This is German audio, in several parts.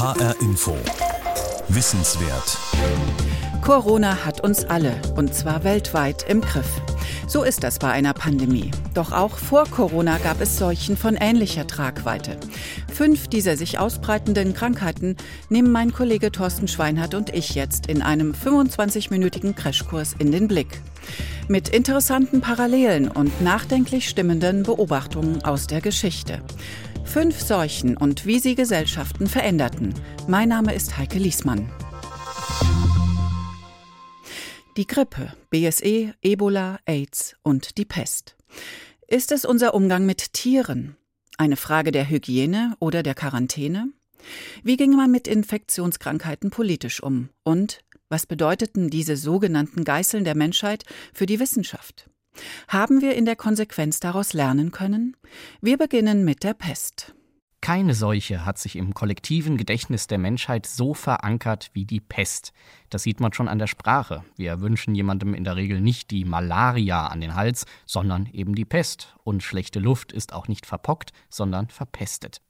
HR Info. Wissenswert. Corona hat uns alle, und zwar weltweit, im Griff. So ist das bei einer Pandemie. Doch auch vor Corona gab es Seuchen von ähnlicher Tragweite. Fünf dieser sich ausbreitenden Krankheiten nehmen mein Kollege Thorsten Schweinhardt und ich jetzt in einem 25-minütigen Crashkurs in den Blick. Mit interessanten Parallelen und nachdenklich stimmenden Beobachtungen aus der Geschichte. Fünf Seuchen und wie sie Gesellschaften veränderten. Mein Name ist Heike Liesmann. Die Grippe, BSE, Ebola, AIDS und die Pest. Ist es unser Umgang mit Tieren? Eine Frage der Hygiene oder der Quarantäne? Wie ging man mit Infektionskrankheiten politisch um? Und was bedeuteten diese sogenannten Geißeln der Menschheit für die Wissenschaft? Haben wir in der Konsequenz daraus lernen können? Wir beginnen mit der Pest. Keine Seuche hat sich im kollektiven Gedächtnis der Menschheit so verankert wie die Pest. Das sieht man schon an der Sprache. Wir wünschen jemandem in der Regel nicht die Malaria an den Hals, sondern eben die Pest. Und schlechte Luft ist auch nicht verpockt, sondern verpestet.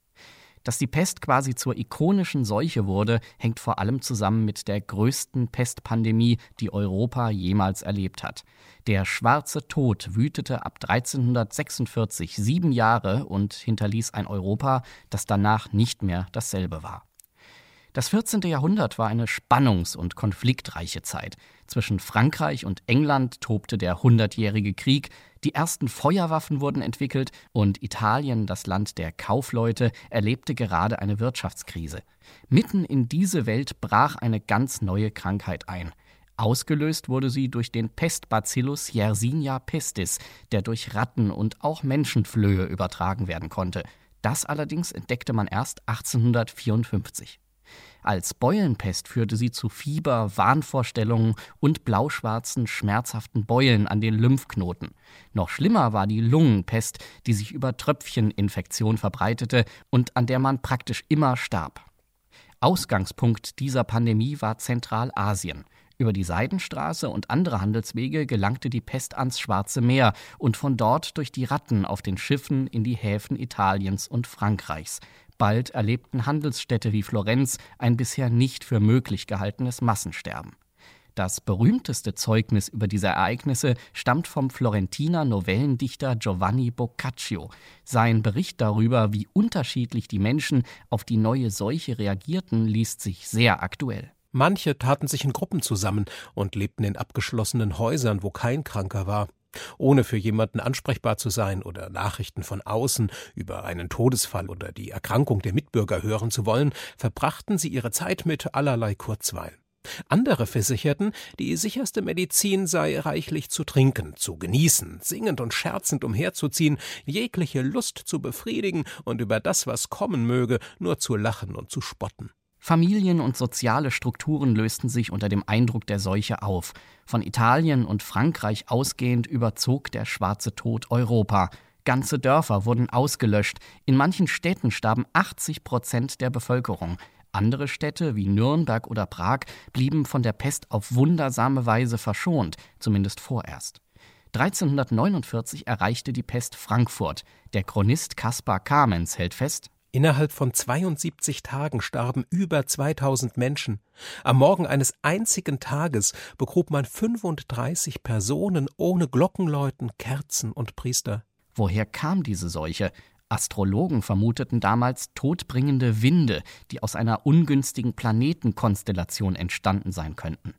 Dass die Pest quasi zur ikonischen Seuche wurde, hängt vor allem zusammen mit der größten Pestpandemie, die Europa jemals erlebt hat. Der schwarze Tod wütete ab 1346 sieben Jahre und hinterließ ein Europa, das danach nicht mehr dasselbe war. Das 14. Jahrhundert war eine spannungs- und konfliktreiche Zeit. Zwischen Frankreich und England tobte der Hundertjährige Krieg, die ersten Feuerwaffen wurden entwickelt und Italien, das Land der Kaufleute, erlebte gerade eine Wirtschaftskrise. Mitten in diese Welt brach eine ganz neue Krankheit ein. Ausgelöst wurde sie durch den Pestbacillus Yersinia pestis, der durch Ratten und auch Menschenflöhe übertragen werden konnte. Das allerdings entdeckte man erst 1854. Als Beulenpest führte sie zu Fieber, Wahnvorstellungen und blauschwarzen, schmerzhaften Beulen an den Lymphknoten. Noch schlimmer war die Lungenpest, die sich über Tröpfcheninfektion verbreitete und an der man praktisch immer starb. Ausgangspunkt dieser Pandemie war Zentralasien. Über die Seidenstraße und andere Handelswege gelangte die Pest ans Schwarze Meer und von dort durch die Ratten auf den Schiffen in die Häfen Italiens und Frankreichs. Bald erlebten Handelsstädte wie Florenz ein bisher nicht für möglich gehaltenes Massensterben. Das berühmteste Zeugnis über diese Ereignisse stammt vom Florentiner Novellendichter Giovanni Boccaccio. Sein Bericht darüber, wie unterschiedlich die Menschen auf die neue Seuche reagierten, liest sich sehr aktuell. Manche taten sich in Gruppen zusammen und lebten in abgeschlossenen Häusern, wo kein Kranker war. Ohne für jemanden ansprechbar zu sein oder Nachrichten von außen über einen Todesfall oder die Erkrankung der Mitbürger hören zu wollen, verbrachten sie ihre Zeit mit allerlei Kurzweil. Andere versicherten, die sicherste Medizin sei reichlich zu trinken, zu genießen, singend und scherzend umherzuziehen, jegliche Lust zu befriedigen und über das, was kommen möge, nur zu lachen und zu spotten. Familien und soziale Strukturen lösten sich unter dem Eindruck der Seuche auf. Von Italien und Frankreich ausgehend überzog der schwarze Tod Europa. Ganze Dörfer wurden ausgelöscht. In manchen Städten starben 80 Prozent der Bevölkerung. Andere Städte wie Nürnberg oder Prag blieben von der Pest auf wundersame Weise verschont, zumindest vorerst. 1349 erreichte die Pest Frankfurt. Der Chronist Kaspar Kamens hält fest, Innerhalb von 72 Tagen starben über 2000 Menschen. Am Morgen eines einzigen Tages begrub man 35 Personen ohne Glockenläuten, Kerzen und Priester. Woher kam diese Seuche? Astrologen vermuteten damals todbringende Winde, die aus einer ungünstigen Planetenkonstellation entstanden sein könnten.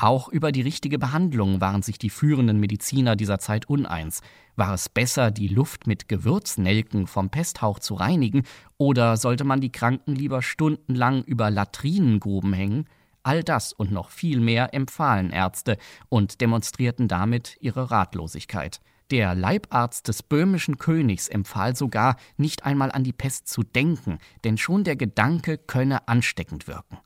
Auch über die richtige Behandlung waren sich die führenden Mediziner dieser Zeit uneins. War es besser, die Luft mit Gewürznelken vom Pesthauch zu reinigen, oder sollte man die Kranken lieber stundenlang über Latrinengruben hängen? All das und noch viel mehr empfahlen Ärzte und demonstrierten damit ihre Ratlosigkeit. Der Leibarzt des böhmischen Königs empfahl sogar, nicht einmal an die Pest zu denken, denn schon der Gedanke könne ansteckend wirken.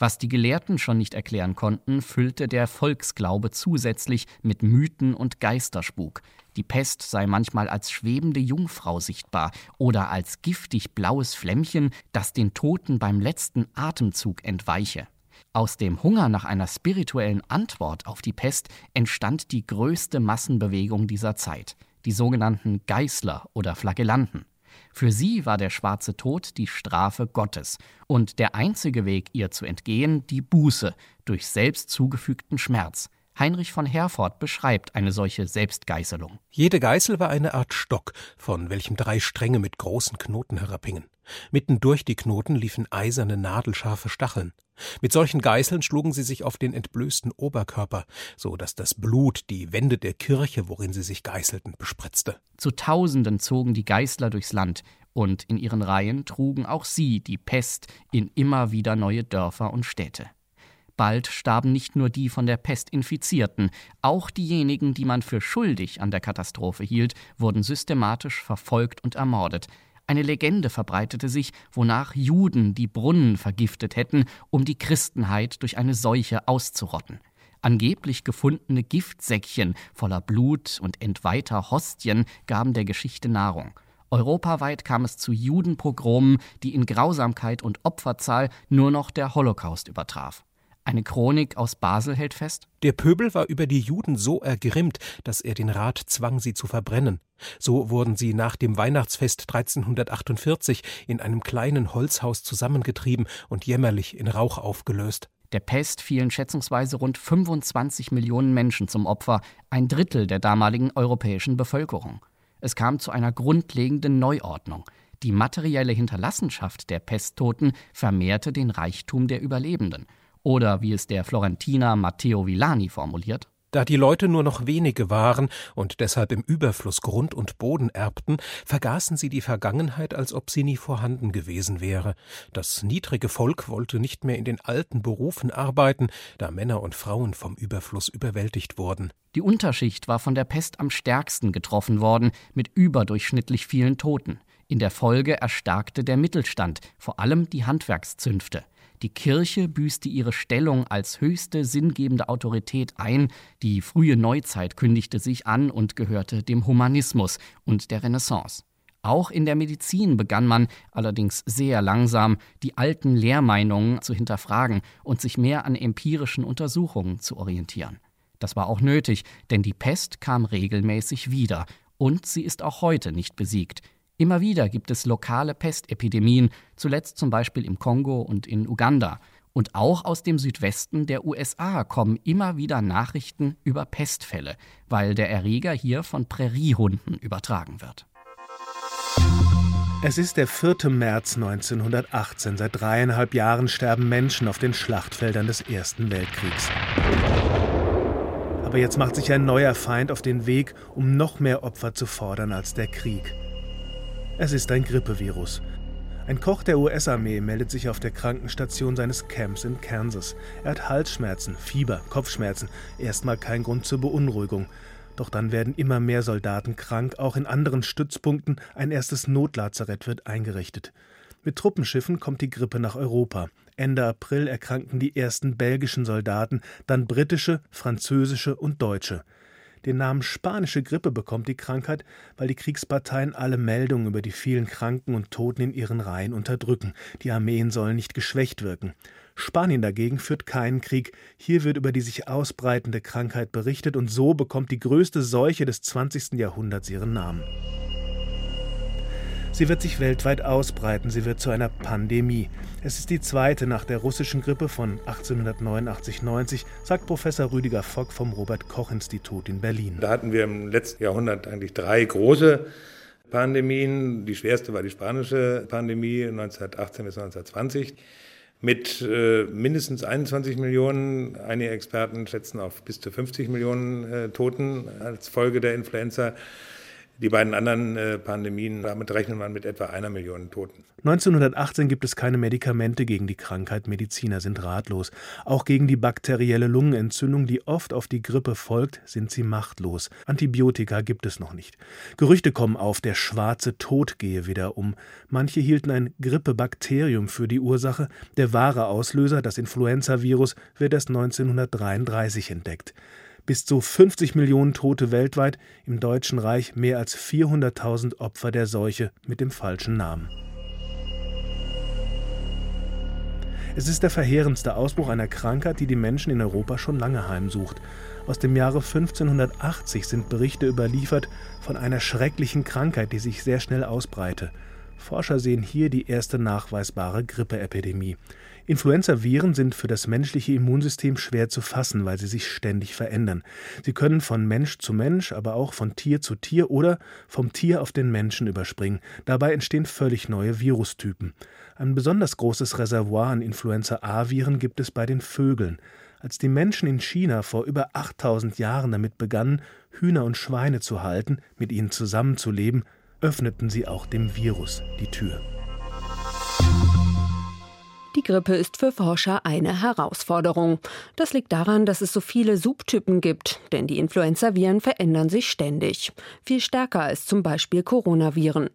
Was die Gelehrten schon nicht erklären konnten, füllte der Volksglaube zusätzlich mit Mythen und Geisterspuk. Die Pest sei manchmal als schwebende Jungfrau sichtbar oder als giftig blaues Flämmchen, das den Toten beim letzten Atemzug entweiche. Aus dem Hunger nach einer spirituellen Antwort auf die Pest entstand die größte Massenbewegung dieser Zeit, die sogenannten Geißler oder Flagellanten. Für sie war der schwarze Tod die Strafe Gottes und der einzige Weg, ihr zu entgehen, die Buße durch selbst zugefügten Schmerz. Heinrich von Herford beschreibt eine solche Selbstgeißelung. Jede Geißel war eine Art Stock, von welchem drei Stränge mit großen Knoten herabhingen. Mitten durch die Knoten liefen eiserne, nadelscharfe Stacheln. Mit solchen Geißeln schlugen sie sich auf den entblößten Oberkörper, so dass das Blut die Wände der Kirche, worin sie sich geißelten, bespritzte. Zu Tausenden zogen die Geißler durchs Land, und in ihren Reihen trugen auch sie die Pest in immer wieder neue Dörfer und Städte. Bald starben nicht nur die von der Pest Infizierten, auch diejenigen, die man für schuldig an der Katastrophe hielt, wurden systematisch verfolgt und ermordet. Eine Legende verbreitete sich, wonach Juden die Brunnen vergiftet hätten, um die Christenheit durch eine Seuche auszurotten. Angeblich gefundene Giftsäckchen voller Blut und entweihter Hostien gaben der Geschichte Nahrung. Europaweit kam es zu Judenpogromen, die in Grausamkeit und Opferzahl nur noch der Holocaust übertraf. Eine Chronik aus Basel hält fest. Der Pöbel war über die Juden so ergrimmt, dass er den Rat zwang, sie zu verbrennen. So wurden sie nach dem Weihnachtsfest 1348 in einem kleinen Holzhaus zusammengetrieben und jämmerlich in Rauch aufgelöst. Der Pest fielen schätzungsweise rund 25 Millionen Menschen zum Opfer, ein Drittel der damaligen europäischen Bevölkerung. Es kam zu einer grundlegenden Neuordnung. Die materielle Hinterlassenschaft der Pesttoten vermehrte den Reichtum der Überlebenden. Oder wie es der Florentiner Matteo Villani formuliert, da die Leute nur noch wenige waren und deshalb im Überfluss Grund und Boden erbten, vergaßen sie die Vergangenheit, als ob sie nie vorhanden gewesen wäre. Das niedrige Volk wollte nicht mehr in den alten Berufen arbeiten, da Männer und Frauen vom Überfluss überwältigt wurden. Die Unterschicht war von der Pest am stärksten getroffen worden, mit überdurchschnittlich vielen Toten. In der Folge erstarkte der Mittelstand, vor allem die Handwerkszünfte. Die Kirche büßte ihre Stellung als höchste sinngebende Autorität ein, die frühe Neuzeit kündigte sich an und gehörte dem Humanismus und der Renaissance. Auch in der Medizin begann man, allerdings sehr langsam, die alten Lehrmeinungen zu hinterfragen und sich mehr an empirischen Untersuchungen zu orientieren. Das war auch nötig, denn die Pest kam regelmäßig wieder, und sie ist auch heute nicht besiegt. Immer wieder gibt es lokale Pestepidemien, zuletzt zum Beispiel im Kongo und in Uganda. Und auch aus dem Südwesten der USA kommen immer wieder Nachrichten über Pestfälle, weil der Erreger hier von Präriehunden übertragen wird. Es ist der 4. März 1918. Seit dreieinhalb Jahren sterben Menschen auf den Schlachtfeldern des Ersten Weltkriegs. Aber jetzt macht sich ein neuer Feind auf den Weg, um noch mehr Opfer zu fordern als der Krieg. Es ist ein Grippevirus. Ein Koch der US-Armee meldet sich auf der Krankenstation seines Camps in Kansas. Er hat Halsschmerzen, Fieber, Kopfschmerzen. Erstmal kein Grund zur Beunruhigung. Doch dann werden immer mehr Soldaten krank. Auch in anderen Stützpunkten ein erstes Notlazarett wird eingerichtet. Mit Truppenschiffen kommt die Grippe nach Europa. Ende April erkranken die ersten belgischen Soldaten, dann britische, französische und deutsche. Den Namen spanische Grippe bekommt die Krankheit, weil die Kriegsparteien alle Meldungen über die vielen Kranken und Toten in ihren Reihen unterdrücken. Die Armeen sollen nicht geschwächt wirken. Spanien dagegen führt keinen Krieg. Hier wird über die sich ausbreitende Krankheit berichtet und so bekommt die größte Seuche des 20. Jahrhunderts ihren Namen. Sie wird sich weltweit ausbreiten, sie wird zu einer Pandemie. Es ist die zweite nach der russischen Grippe von 1889-90, sagt Professor Rüdiger Fock vom Robert-Koch-Institut in Berlin. Da hatten wir im letzten Jahrhundert eigentlich drei große Pandemien. Die schwerste war die spanische Pandemie 1918 bis 1920 mit äh, mindestens 21 Millionen, einige Experten schätzen auf bis zu 50 Millionen äh, Toten als Folge der Influenza. Die beiden anderen äh, Pandemien, damit rechnet man mit etwa einer Million Toten. 1918 gibt es keine Medikamente gegen die Krankheit. Mediziner sind ratlos. Auch gegen die bakterielle Lungenentzündung, die oft auf die Grippe folgt, sind sie machtlos. Antibiotika gibt es noch nicht. Gerüchte kommen auf, der schwarze Tod gehe wieder um. Manche hielten ein Grippebakterium für die Ursache. Der wahre Auslöser, das Influenzavirus, wird erst 1933 entdeckt bis zu 50 Millionen Tote weltweit, im Deutschen Reich mehr als 400.000 Opfer der Seuche mit dem falschen Namen. Es ist der verheerendste Ausbruch einer Krankheit, die die Menschen in Europa schon lange heimsucht. Aus dem Jahre 1580 sind Berichte überliefert von einer schrecklichen Krankheit, die sich sehr schnell ausbreite. Forscher sehen hier die erste nachweisbare Grippeepidemie. Influenza-Viren sind für das menschliche Immunsystem schwer zu fassen, weil sie sich ständig verändern. Sie können von Mensch zu Mensch, aber auch von Tier zu Tier oder vom Tier auf den Menschen überspringen. Dabei entstehen völlig neue Virustypen. Ein besonders großes Reservoir an Influenza-A-Viren gibt es bei den Vögeln. Als die Menschen in China vor über 8000 Jahren damit begannen, Hühner und Schweine zu halten, mit ihnen zusammenzuleben, öffneten sie auch dem Virus die Tür. Die Grippe ist für Forscher eine Herausforderung. Das liegt daran, dass es so viele Subtypen gibt, denn die Influenzaviren verändern sich ständig. Viel stärker als zum Beispiel Coronaviren.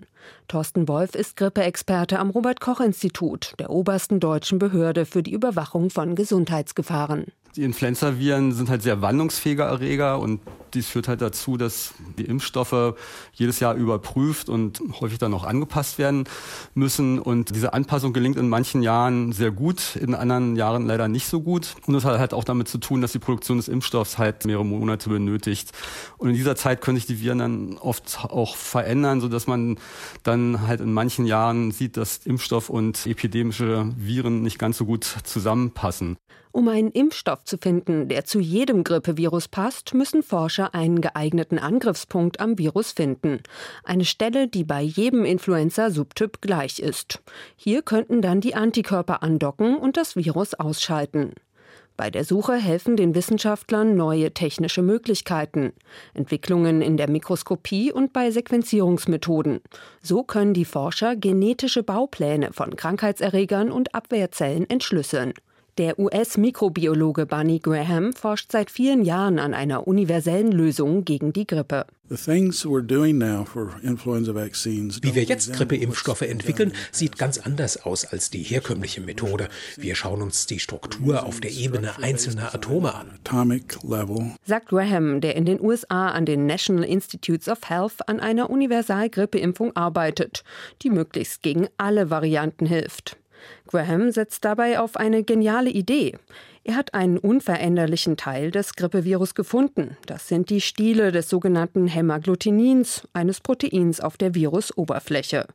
Thorsten Wolf ist Grippeexperte am Robert Koch Institut, der obersten deutschen Behörde für die Überwachung von Gesundheitsgefahren. Die Influenzaviren sind halt sehr wandlungsfähige Erreger und dies führt halt dazu, dass die Impfstoffe jedes Jahr überprüft und häufig dann auch angepasst werden müssen. Und diese Anpassung gelingt in manchen Jahren sehr gut, in anderen Jahren leider nicht so gut. Und das hat halt auch damit zu tun, dass die Produktion des Impfstoffs halt mehrere Monate benötigt. Und in dieser Zeit können sich die Viren dann oft auch verändern, sodass man dann halt in manchen Jahren sieht, dass Impfstoff und epidemische Viren nicht ganz so gut zusammenpassen. Um einen Impfstoff zu finden, der zu jedem Grippevirus passt, müssen Forscher einen geeigneten Angriffspunkt am Virus finden. Eine Stelle, die bei jedem Influenza-Subtyp gleich ist. Hier könnten dann die Antikörper andocken und das Virus ausschalten. Bei der Suche helfen den Wissenschaftlern neue technische Möglichkeiten, Entwicklungen in der Mikroskopie und bei Sequenzierungsmethoden. So können die Forscher genetische Baupläne von Krankheitserregern und Abwehrzellen entschlüsseln. Der US-Mikrobiologe Barney Graham forscht seit vielen Jahren an einer universellen Lösung gegen die Grippe. Wie wir jetzt Grippeimpfstoffe entwickeln, sieht ganz anders aus als die herkömmliche Methode. Wir schauen uns die Struktur auf der Ebene einzelner Atome an. Sagt Graham, der in den USA an den National Institutes of Health an einer Universal-Grippeimpfung arbeitet, die möglichst gegen alle Varianten hilft. Graham setzt dabei auf eine geniale Idee. Er hat einen unveränderlichen Teil des Grippevirus gefunden. Das sind die Stiele des sogenannten Hämagglutinins, eines Proteins auf der Virusoberfläche.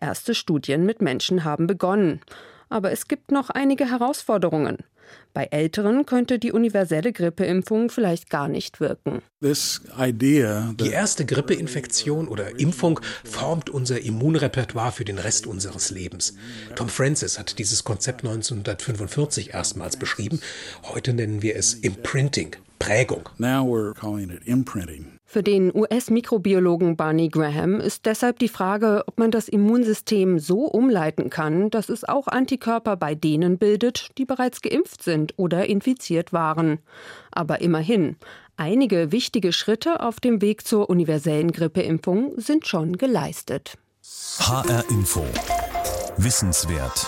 Erste Studien mit Menschen haben begonnen. Aber es gibt noch einige Herausforderungen. Bei Älteren könnte die universelle Grippeimpfung vielleicht gar nicht wirken. Die erste Grippeinfektion oder Impfung formt unser Immunrepertoire für den Rest unseres Lebens. Tom Francis hat dieses Konzept 1945 erstmals beschrieben. Heute nennen wir es Imprinting, Prägung. Now we're calling it imprinting. Für den US-Mikrobiologen Barney Graham ist deshalb die Frage, ob man das Immunsystem so umleiten kann, dass es auch Antikörper bei denen bildet, die bereits geimpft sind oder infiziert waren. Aber immerhin, einige wichtige Schritte auf dem Weg zur universellen Grippeimpfung sind schon geleistet. HR Info. Wissenswert.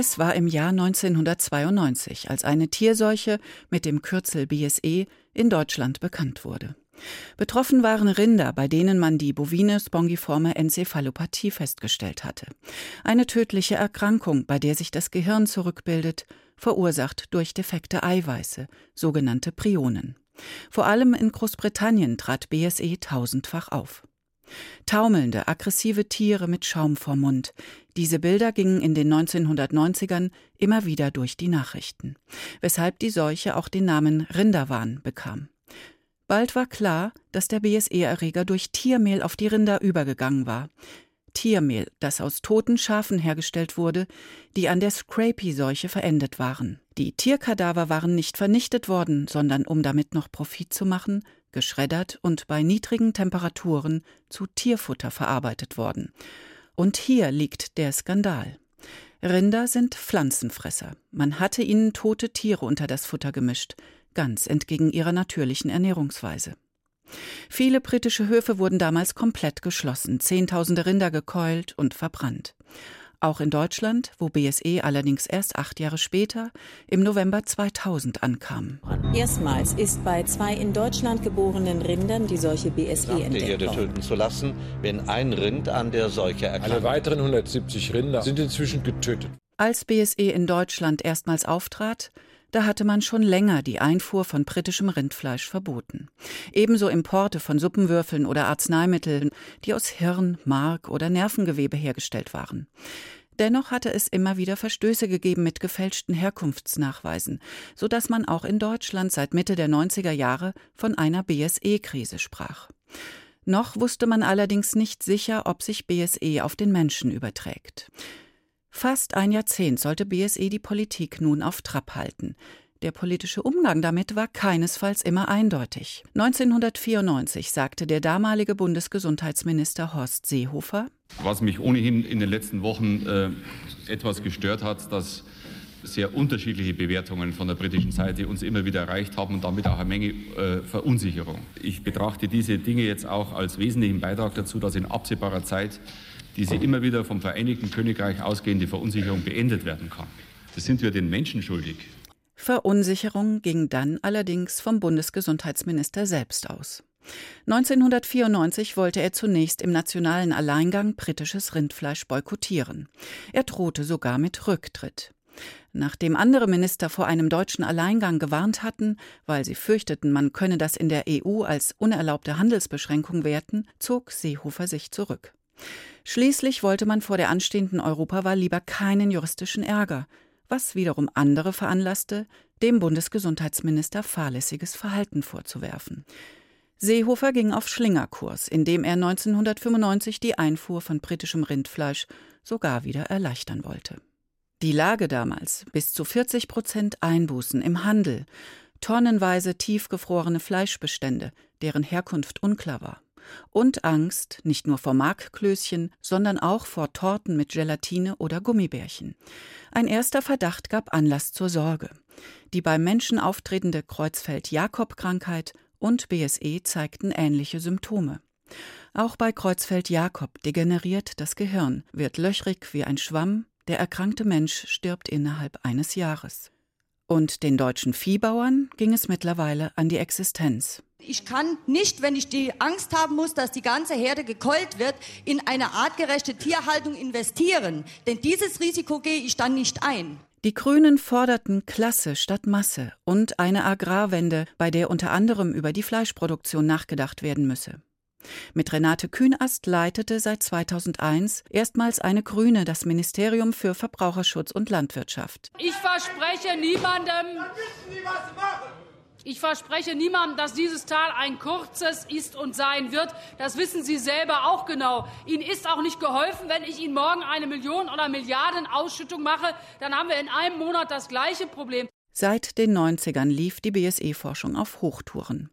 Es war im Jahr 1992, als eine Tierseuche mit dem Kürzel BSE in Deutschland bekannt wurde. Betroffen waren Rinder, bei denen man die bovine spongiforme Enzephalopathie festgestellt hatte. Eine tödliche Erkrankung, bei der sich das Gehirn zurückbildet, verursacht durch defekte Eiweiße, sogenannte Prionen. Vor allem in Großbritannien trat BSE tausendfach auf. Taumelnde, aggressive Tiere mit Schaum vorm Mund. Diese Bilder gingen in den 1990ern immer wieder durch die Nachrichten, weshalb die Seuche auch den Namen Rinderwahn bekam. Bald war klar, dass der BSE-Erreger durch Tiermehl auf die Rinder übergegangen war. Tiermehl, das aus toten Schafen hergestellt wurde, die an der Scrapie-Seuche verendet waren. Die Tierkadaver waren nicht vernichtet worden, sondern um damit noch Profit zu machen, geschreddert und bei niedrigen Temperaturen zu Tierfutter verarbeitet worden. Und hier liegt der Skandal. Rinder sind Pflanzenfresser. Man hatte ihnen tote Tiere unter das Futter gemischt, ganz entgegen ihrer natürlichen Ernährungsweise. Viele britische Höfe wurden damals komplett geschlossen, Zehntausende Rinder gekeult und verbrannt. Auch in Deutschland, wo BSE allerdings erst acht Jahre später, im November 2000 ankam. Erstmals ist bei zwei in Deutschland geborenen Rindern die Seuche BSE entdeckt Die Herde töten zu lassen, wenn ein Rind an der Seuche erkrankt. Alle weiteren 170 Rinder sind inzwischen getötet. Als BSE in Deutschland erstmals auftrat, da hatte man schon länger die Einfuhr von britischem Rindfleisch verboten. Ebenso Importe von Suppenwürfeln oder Arzneimitteln, die aus Hirn, Mark oder Nervengewebe hergestellt waren. Dennoch hatte es immer wieder Verstöße gegeben mit gefälschten Herkunftsnachweisen, so dass man auch in Deutschland seit Mitte der 90er Jahre von einer BSE-Krise sprach. Noch wusste man allerdings nicht sicher, ob sich BSE auf den Menschen überträgt. Fast ein Jahrzehnt sollte BSE die Politik nun auf Trab halten. Der politische Umgang damit war keinesfalls immer eindeutig. 1994 sagte der damalige Bundesgesundheitsminister Horst Seehofer Was mich ohnehin in den letzten Wochen äh, etwas gestört hat, dass sehr unterschiedliche Bewertungen von der britischen Seite uns immer wieder erreicht haben und damit auch eine Menge äh, Verunsicherung. Ich betrachte diese Dinge jetzt auch als wesentlichen Beitrag dazu, dass in absehbarer Zeit diese immer wieder vom Vereinigten Königreich ausgehende Verunsicherung beendet werden kann. Das sind wir den Menschen schuldig. Verunsicherung ging dann allerdings vom Bundesgesundheitsminister selbst aus. 1994 wollte er zunächst im nationalen Alleingang britisches Rindfleisch boykottieren. Er drohte sogar mit Rücktritt. Nachdem andere Minister vor einem deutschen Alleingang gewarnt hatten, weil sie fürchteten, man könne das in der EU als unerlaubte Handelsbeschränkung werten, zog Seehofer sich zurück. Schließlich wollte man vor der anstehenden Europawahl lieber keinen juristischen Ärger, was wiederum andere veranlasste, dem Bundesgesundheitsminister fahrlässiges Verhalten vorzuwerfen. Seehofer ging auf Schlingerkurs, indem er 1995 die Einfuhr von britischem Rindfleisch sogar wieder erleichtern wollte. Die Lage damals, bis zu 40 Prozent Einbußen im Handel, tonnenweise tiefgefrorene Fleischbestände, deren Herkunft unklar war und Angst nicht nur vor Markklößchen, sondern auch vor Torten mit Gelatine oder Gummibärchen. Ein erster Verdacht gab Anlass zur Sorge. Die beim Menschen auftretende Kreuzfeld-Jakob-Krankheit und BSE zeigten ähnliche Symptome. Auch bei Kreuzfeld-Jakob degeneriert das Gehirn, wird löchrig wie ein Schwamm, der erkrankte Mensch stirbt innerhalb eines Jahres. Und den deutschen Viehbauern ging es mittlerweile an die Existenz. Ich kann nicht, wenn ich die Angst haben muss, dass die ganze Herde gekeult wird, in eine artgerechte Tierhaltung investieren. Denn dieses Risiko gehe ich dann nicht ein. Die Grünen forderten Klasse statt Masse und eine Agrarwende, bei der unter anderem über die Fleischproduktion nachgedacht werden müsse. Mit Renate Kühnast leitete seit 2001 erstmals eine Grüne das Ministerium für Verbraucherschutz und Landwirtschaft. Ich verspreche niemandem, ich verspreche niemandem, dass dieses Tal ein kurzes ist und sein wird. Das wissen Sie selber auch genau. Ihnen ist auch nicht geholfen, wenn ich Ihnen morgen eine Million oder Milliarden Ausschüttung mache. Dann haben wir in einem Monat das gleiche Problem. Seit den 90ern lief die BSE-Forschung auf Hochtouren.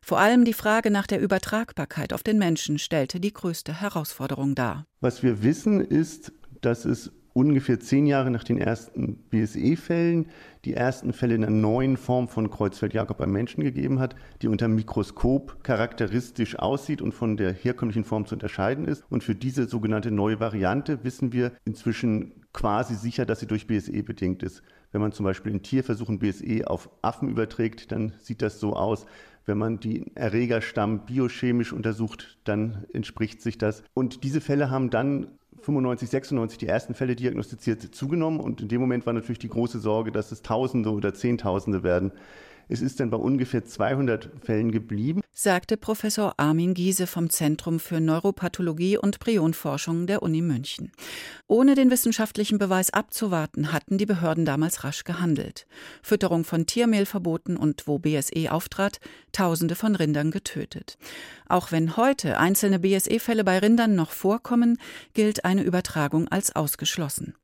Vor allem die Frage nach der Übertragbarkeit auf den Menschen stellte die größte Herausforderung dar. Was wir wissen, ist, dass es ungefähr zehn Jahre nach den ersten BSE-Fällen die ersten Fälle in einer neuen Form von Kreuzfeld-Jakob beim Menschen gegeben hat, die unter Mikroskop charakteristisch aussieht und von der herkömmlichen Form zu unterscheiden ist. Und für diese sogenannte neue Variante wissen wir inzwischen quasi sicher, dass sie durch BSE bedingt ist. Wenn man zum Beispiel in Tierversuchen BSE auf Affen überträgt, dann sieht das so aus. Wenn man den Erregerstamm biochemisch untersucht, dann entspricht sich das. Und diese Fälle haben dann 95, 96 die ersten Fälle diagnostiziert zugenommen und in dem Moment war natürlich die große Sorge, dass es Tausende oder Zehntausende werden. Es ist dann bei ungefähr 200 Fällen geblieben, sagte Professor Armin Giese vom Zentrum für Neuropathologie und Prionforschung der Uni München. Ohne den wissenschaftlichen Beweis abzuwarten, hatten die Behörden damals rasch gehandelt. Fütterung von Tiermehl verboten und wo BSE auftrat, Tausende von Rindern getötet. Auch wenn heute einzelne BSE-Fälle bei Rindern noch vorkommen, gilt eine Übertragung als ausgeschlossen.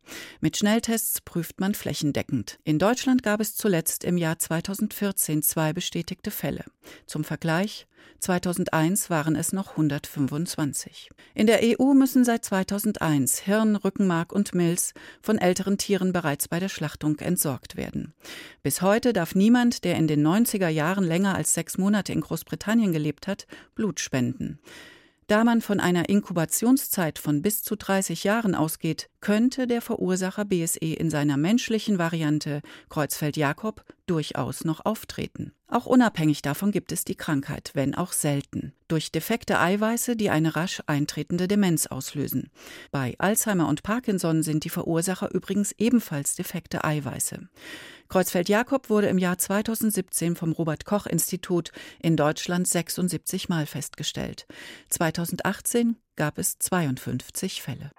Mit Schnelltests prüft man flächendeckend. In Deutschland gab es zuletzt im Jahr 2014 zwei bestätigte Fälle. Zum Vergleich 2001 waren es noch 125. In der EU müssen seit 2001 Hirn, Rückenmark und Milz von älteren Tieren bereits bei der Schlachtung entsorgt werden. Bis heute darf niemand, der in den 90er Jahren länger als sechs Monate in Großbritannien gelebt hat, Blut spenden. Da man von einer Inkubationszeit von bis zu 30 Jahren ausgeht, könnte der Verursacher BSE in seiner menschlichen Variante Kreuzfeld-Jakob durchaus noch auftreten. Auch unabhängig davon gibt es die Krankheit, wenn auch selten, durch defekte Eiweiße, die eine rasch eintretende Demenz auslösen. Bei Alzheimer und Parkinson sind die Verursacher übrigens ebenfalls defekte Eiweiße. Kreuzfeld-Jakob wurde im Jahr 2017 vom Robert Koch Institut in Deutschland 76 Mal festgestellt. 2018 gab es 52 Fälle.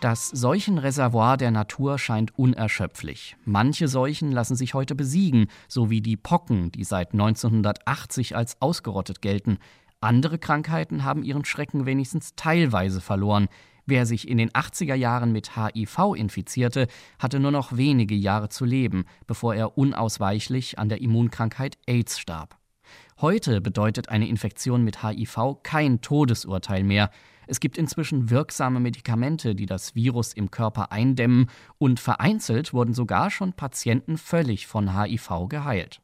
Das Seuchenreservoir der Natur scheint unerschöpflich. Manche Seuchen lassen sich heute besiegen, so wie die Pocken, die seit 1980 als ausgerottet gelten. Andere Krankheiten haben ihren Schrecken wenigstens teilweise verloren. Wer sich in den 80er Jahren mit HIV infizierte, hatte nur noch wenige Jahre zu leben, bevor er unausweichlich an der Immunkrankheit AIDS starb. Heute bedeutet eine Infektion mit HIV kein Todesurteil mehr. Es gibt inzwischen wirksame Medikamente, die das Virus im Körper eindämmen, und vereinzelt wurden sogar schon Patienten völlig von HIV geheilt.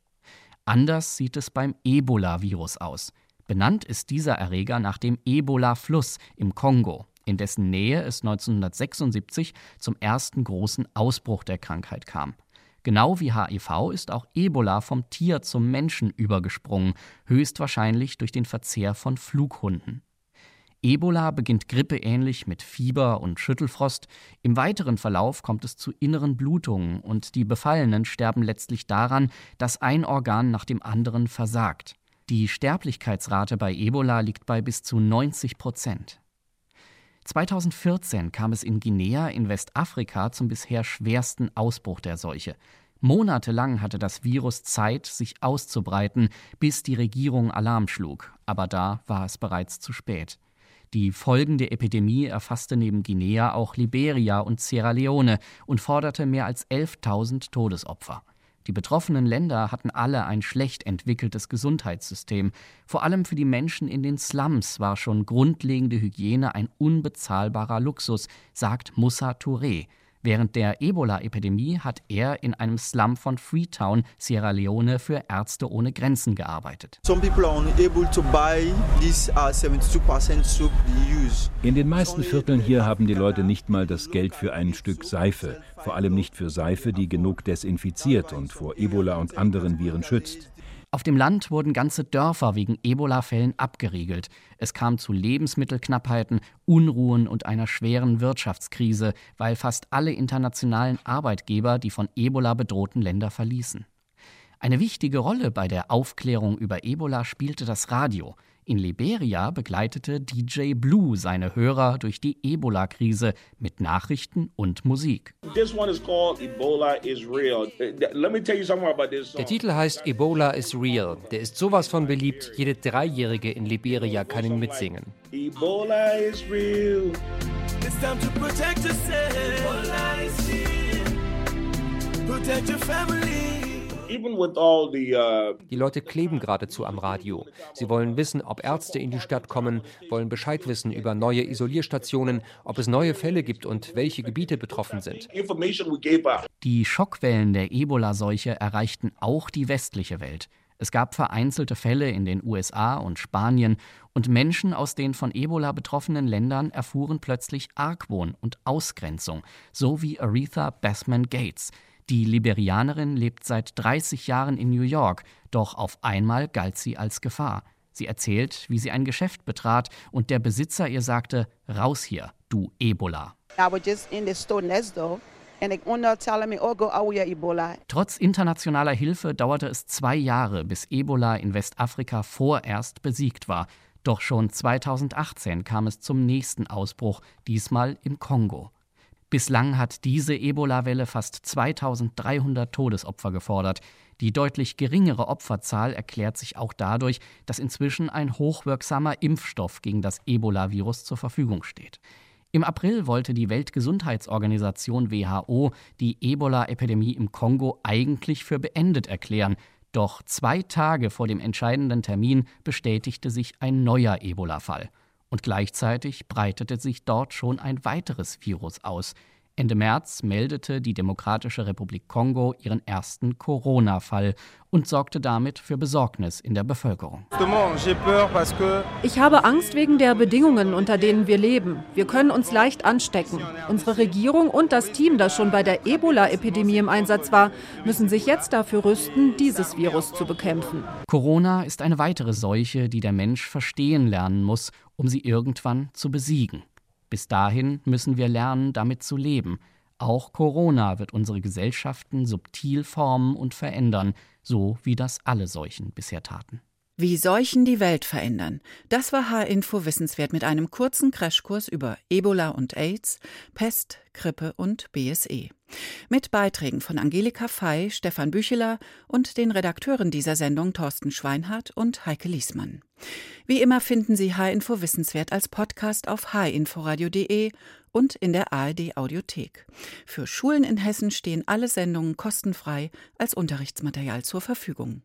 Anders sieht es beim Ebola-Virus aus. Benannt ist dieser Erreger nach dem Ebola-Fluss im Kongo, in dessen Nähe es 1976 zum ersten großen Ausbruch der Krankheit kam. Genau wie HIV ist auch Ebola vom Tier zum Menschen übergesprungen, höchstwahrscheinlich durch den Verzehr von Flughunden. Ebola beginnt grippeähnlich mit Fieber und Schüttelfrost. Im weiteren Verlauf kommt es zu inneren Blutungen und die Befallenen sterben letztlich daran, dass ein Organ nach dem anderen versagt. Die Sterblichkeitsrate bei Ebola liegt bei bis zu 90 Prozent. 2014 kam es in Guinea in Westafrika zum bisher schwersten Ausbruch der Seuche. Monatelang hatte das Virus Zeit, sich auszubreiten, bis die Regierung Alarm schlug. Aber da war es bereits zu spät. Die folgende Epidemie erfasste neben Guinea auch Liberia und Sierra Leone und forderte mehr als 11.000 Todesopfer. Die betroffenen Länder hatten alle ein schlecht entwickeltes Gesundheitssystem. Vor allem für die Menschen in den Slums war schon grundlegende Hygiene ein unbezahlbarer Luxus, sagt Moussa Touré. Während der Ebola-Epidemie hat er in einem Slum von Freetown, Sierra Leone, für Ärzte ohne Grenzen gearbeitet. Uh, in den meisten Vierteln hier haben die Leute nicht mal das Geld für ein Stück Seife, vor allem nicht für Seife, die genug desinfiziert und vor Ebola und anderen Viren schützt. Auf dem Land wurden ganze Dörfer wegen Ebola-Fällen abgeriegelt. Es kam zu Lebensmittelknappheiten, Unruhen und einer schweren Wirtschaftskrise, weil fast alle internationalen Arbeitgeber die von Ebola bedrohten Länder verließen. Eine wichtige Rolle bei der Aufklärung über Ebola spielte das Radio. In Liberia begleitete DJ Blue seine Hörer durch die Ebola-Krise mit Nachrichten und Musik. Der Titel heißt Ebola is Real. Der ist sowas von beliebt, jede Dreijährige in Liberia kann ihn mitsingen. Ebola is real. It's time to protect yourself. Ebola is real. Protect your family. Uh, die Leute kleben geradezu am Radio. Sie wollen wissen, ob Ärzte in die Stadt kommen, wollen Bescheid wissen über neue Isolierstationen, ob es neue Fälle gibt und welche Gebiete betroffen sind. Die Schockwellen der Ebola-Seuche erreichten auch die westliche Welt. Es gab vereinzelte Fälle in den USA und Spanien und Menschen aus den von Ebola betroffenen Ländern erfuhren plötzlich Argwohn und Ausgrenzung, so wie Aretha Bethman Gates. Die Liberianerin lebt seit 30 Jahren in New York, doch auf einmal galt sie als Gefahr. Sie erzählt, wie sie ein Geschäft betrat und der Besitzer ihr sagte: Raus hier, du Ebola. Oh, Trotz internationaler Hilfe dauerte es zwei Jahre, bis Ebola in Westafrika vorerst besiegt war. Doch schon 2018 kam es zum nächsten Ausbruch, diesmal im Kongo. Bislang hat diese Ebola-Welle fast 2300 Todesopfer gefordert. Die deutlich geringere Opferzahl erklärt sich auch dadurch, dass inzwischen ein hochwirksamer Impfstoff gegen das Ebola-Virus zur Verfügung steht. Im April wollte die Weltgesundheitsorganisation WHO die Ebola-Epidemie im Kongo eigentlich für beendet erklären. Doch zwei Tage vor dem entscheidenden Termin bestätigte sich ein neuer Ebola-Fall. Und gleichzeitig breitete sich dort schon ein weiteres Virus aus. Ende März meldete die Demokratische Republik Kongo ihren ersten Corona-Fall und sorgte damit für Besorgnis in der Bevölkerung. Ich habe Angst wegen der Bedingungen, unter denen wir leben. Wir können uns leicht anstecken. Unsere Regierung und das Team, das schon bei der Ebola-Epidemie im Einsatz war, müssen sich jetzt dafür rüsten, dieses Virus zu bekämpfen. Corona ist eine weitere Seuche, die der Mensch verstehen lernen muss, um sie irgendwann zu besiegen. Bis dahin müssen wir lernen, damit zu leben. Auch Corona wird unsere Gesellschaften subtil formen und verändern, so wie das alle Seuchen bisher taten. Wie Seuchen die Welt verändern. Das war H-Info Wissenswert mit einem kurzen Crashkurs über Ebola und AIDS, Pest, Grippe und BSE. Mit Beiträgen von Angelika Fey, Stefan Bücheler und den Redakteuren dieser Sendung Thorsten Schweinhardt und Heike Liesmann. Wie immer finden Sie H-Info Wissenswert als Podcast auf hinforadio.de und in der ARD Audiothek. Für Schulen in Hessen stehen alle Sendungen kostenfrei als Unterrichtsmaterial zur Verfügung.